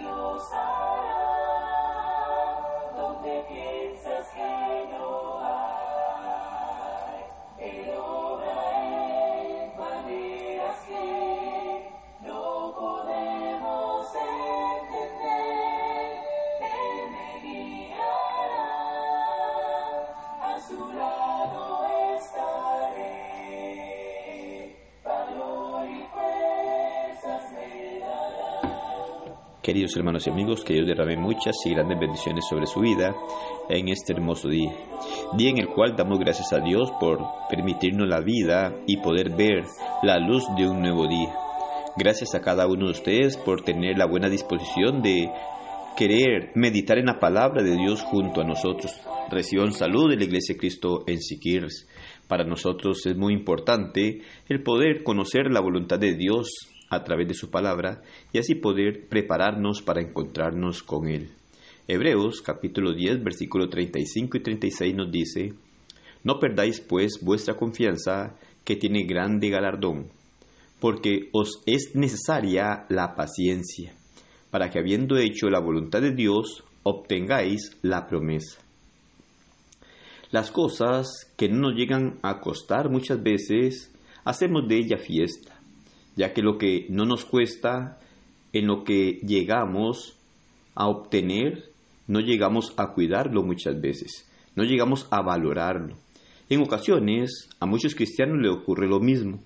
los Queridos hermanos y amigos, que Dios derrame muchas y grandes bendiciones sobre su vida en este hermoso día. Día en el cual damos gracias a Dios por permitirnos la vida y poder ver la luz de un nuevo día. Gracias a cada uno de ustedes por tener la buena disposición de querer meditar en la palabra de Dios junto a nosotros. Reciban salud de la Iglesia Cristo en Siquirres. Para nosotros es muy importante el poder conocer la voluntad de Dios a través de su palabra y así poder prepararnos para encontrarnos con Él. Hebreos capítulo 10 versículo 35 y 36 nos dice, No perdáis pues vuestra confianza que tiene grande galardón, porque os es necesaria la paciencia, para que habiendo hecho la voluntad de Dios, obtengáis la promesa. Las cosas que no nos llegan a costar muchas veces, hacemos de ella fiesta, ya que lo que no nos cuesta, en lo que llegamos a obtener, no llegamos a cuidarlo muchas veces, no llegamos a valorarlo. En ocasiones a muchos cristianos le ocurre lo mismo.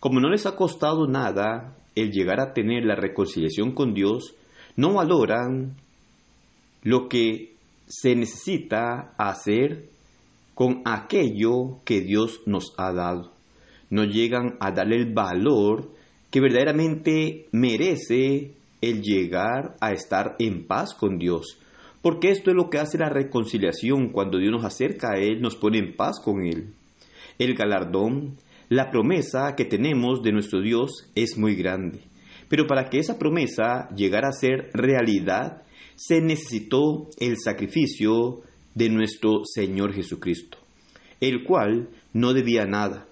Como no les ha costado nada el llegar a tener la reconciliación con Dios, no valoran lo que se necesita hacer con aquello que Dios nos ha dado. No llegan a darle el valor que verdaderamente merece el llegar a estar en paz con Dios. Porque esto es lo que hace la reconciliación. Cuando Dios nos acerca a Él, nos pone en paz con Él. El galardón, la promesa que tenemos de nuestro Dios es muy grande. Pero para que esa promesa llegara a ser realidad, se necesitó el sacrificio de nuestro Señor Jesucristo, el cual no debía nada,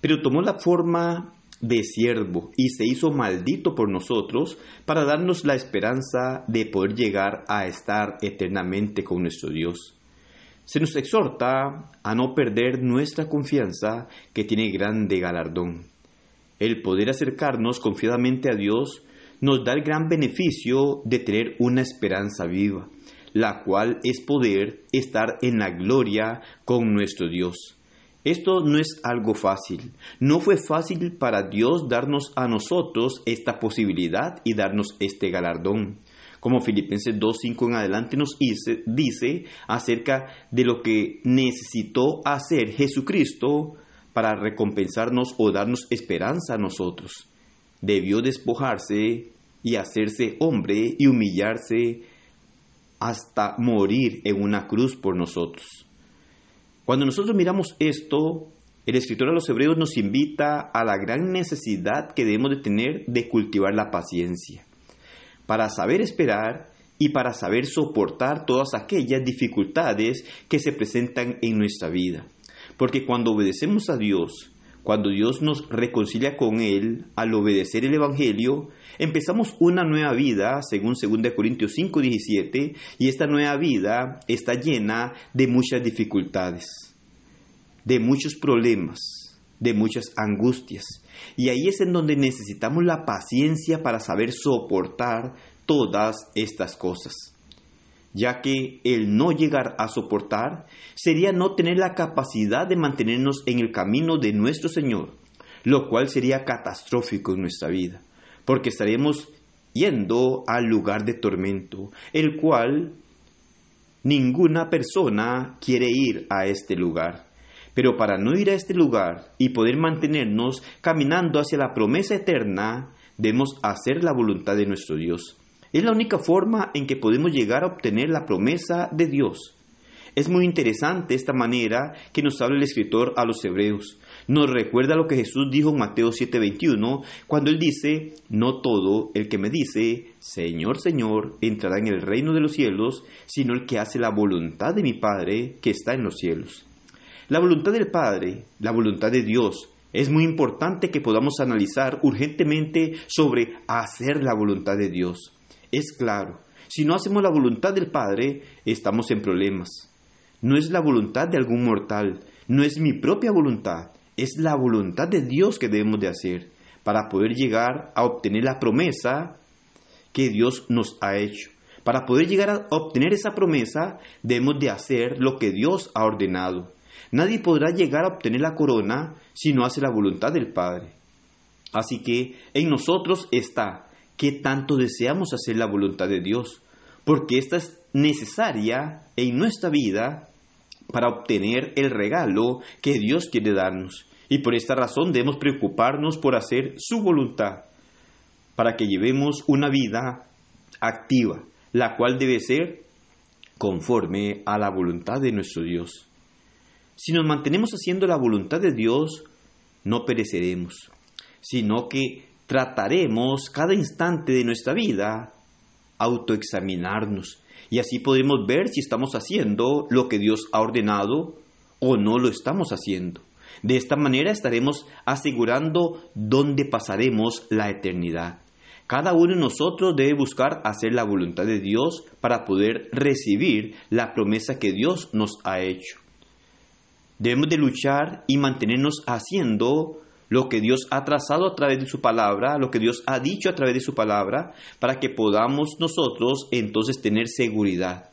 pero tomó la forma de siervo y se hizo maldito por nosotros para darnos la esperanza de poder llegar a estar eternamente con nuestro Dios. Se nos exhorta a no perder nuestra confianza que tiene grande galardón. El poder acercarnos confiadamente a Dios nos da el gran beneficio de tener una esperanza viva, la cual es poder estar en la gloria con nuestro Dios. Esto no es algo fácil. No fue fácil para Dios darnos a nosotros esta posibilidad y darnos este galardón. Como Filipenses 2.5 en adelante nos dice, dice acerca de lo que necesitó hacer Jesucristo para recompensarnos o darnos esperanza a nosotros. Debió despojarse y hacerse hombre y humillarse hasta morir en una cruz por nosotros. Cuando nosotros miramos esto, el escritor a los hebreos nos invita a la gran necesidad que debemos de tener de cultivar la paciencia, para saber esperar y para saber soportar todas aquellas dificultades que se presentan en nuestra vida. Porque cuando obedecemos a Dios, cuando Dios nos reconcilia con Él al obedecer el Evangelio, empezamos una nueva vida, según 2 Corintios 5:17, y esta nueva vida está llena de muchas dificultades, de muchos problemas, de muchas angustias. Y ahí es en donde necesitamos la paciencia para saber soportar todas estas cosas ya que el no llegar a soportar sería no tener la capacidad de mantenernos en el camino de nuestro Señor, lo cual sería catastrófico en nuestra vida, porque estaremos yendo al lugar de tormento, el cual ninguna persona quiere ir a este lugar. Pero para no ir a este lugar y poder mantenernos caminando hacia la promesa eterna, debemos hacer la voluntad de nuestro Dios. Es la única forma en que podemos llegar a obtener la promesa de Dios. Es muy interesante esta manera que nos habla el escritor a los hebreos. Nos recuerda lo que Jesús dijo en Mateo 7:21, cuando él dice, no todo el que me dice, Señor, Señor, entrará en el reino de los cielos, sino el que hace la voluntad de mi Padre que está en los cielos. La voluntad del Padre, la voluntad de Dios, es muy importante que podamos analizar urgentemente sobre hacer la voluntad de Dios. Es claro. Si no hacemos la voluntad del Padre, estamos en problemas. No es la voluntad de algún mortal, no es mi propia voluntad, es la voluntad de Dios que debemos de hacer para poder llegar a obtener la promesa que Dios nos ha hecho. Para poder llegar a obtener esa promesa, debemos de hacer lo que Dios ha ordenado. Nadie podrá llegar a obtener la corona si no hace la voluntad del Padre. Así que en nosotros está que tanto deseamos hacer la voluntad de Dios, porque esta es necesaria en nuestra vida para obtener el regalo que Dios quiere darnos. Y por esta razón debemos preocuparnos por hacer su voluntad, para que llevemos una vida activa, la cual debe ser conforme a la voluntad de nuestro Dios. Si nos mantenemos haciendo la voluntad de Dios, no pereceremos, sino que trataremos cada instante de nuestra vida autoexaminarnos y así podemos ver si estamos haciendo lo que Dios ha ordenado o no lo estamos haciendo. De esta manera estaremos asegurando dónde pasaremos la eternidad. Cada uno de nosotros debe buscar hacer la voluntad de Dios para poder recibir la promesa que Dios nos ha hecho. Debemos de luchar y mantenernos haciendo lo que Dios ha trazado a través de su palabra, lo que Dios ha dicho a través de su palabra, para que podamos nosotros entonces tener seguridad.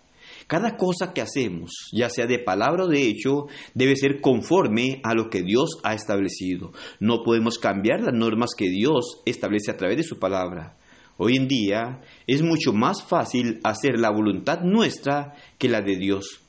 Cada cosa que hacemos, ya sea de palabra o de hecho, debe ser conforme a lo que Dios ha establecido. No podemos cambiar las normas que Dios establece a través de su palabra. Hoy en día es mucho más fácil hacer la voluntad nuestra que la de Dios,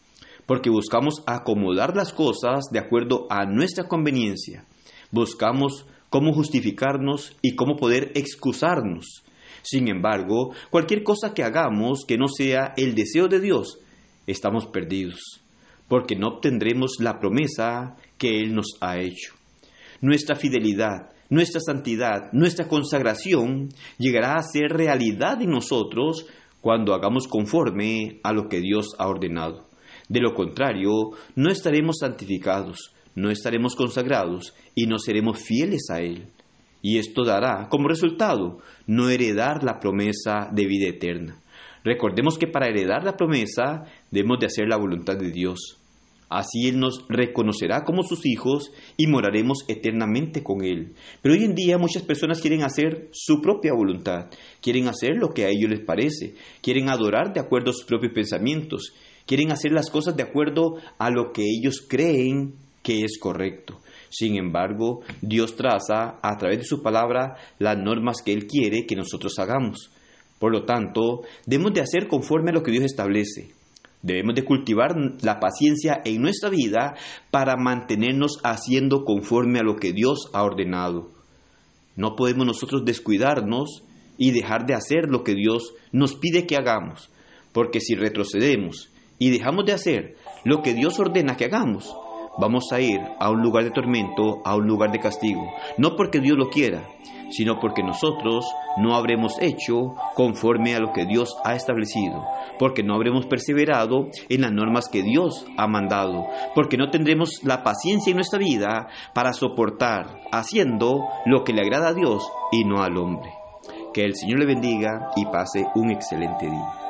porque buscamos acomodar las cosas de acuerdo a nuestra conveniencia. Buscamos cómo justificarnos y cómo poder excusarnos. Sin embargo, cualquier cosa que hagamos que no sea el deseo de Dios, estamos perdidos, porque no obtendremos la promesa que Él nos ha hecho. Nuestra fidelidad, nuestra santidad, nuestra consagración llegará a ser realidad en nosotros cuando hagamos conforme a lo que Dios ha ordenado. De lo contrario, no estaremos santificados, no estaremos consagrados y no seremos fieles a Él. Y esto dará como resultado no heredar la promesa de vida eterna. Recordemos que para heredar la promesa debemos de hacer la voluntad de Dios. Así Él nos reconocerá como sus hijos y moraremos eternamente con Él. Pero hoy en día muchas personas quieren hacer su propia voluntad, quieren hacer lo que a ellos les parece, quieren adorar de acuerdo a sus propios pensamientos, quieren hacer las cosas de acuerdo a lo que ellos creen que es correcto. Sin embargo, Dios traza a través de su palabra las normas que Él quiere que nosotros hagamos. Por lo tanto, debemos de hacer conforme a lo que Dios establece. Debemos de cultivar la paciencia en nuestra vida para mantenernos haciendo conforme a lo que Dios ha ordenado. No podemos nosotros descuidarnos y dejar de hacer lo que Dios nos pide que hagamos, porque si retrocedemos y dejamos de hacer lo que Dios ordena que hagamos, vamos a ir a un lugar de tormento, a un lugar de castigo, no porque Dios lo quiera, sino porque nosotros no habremos hecho conforme a lo que Dios ha establecido, porque no habremos perseverado en las normas que Dios ha mandado, porque no tendremos la paciencia en nuestra vida para soportar haciendo lo que le agrada a Dios y no al hombre. Que el Señor le bendiga y pase un excelente día.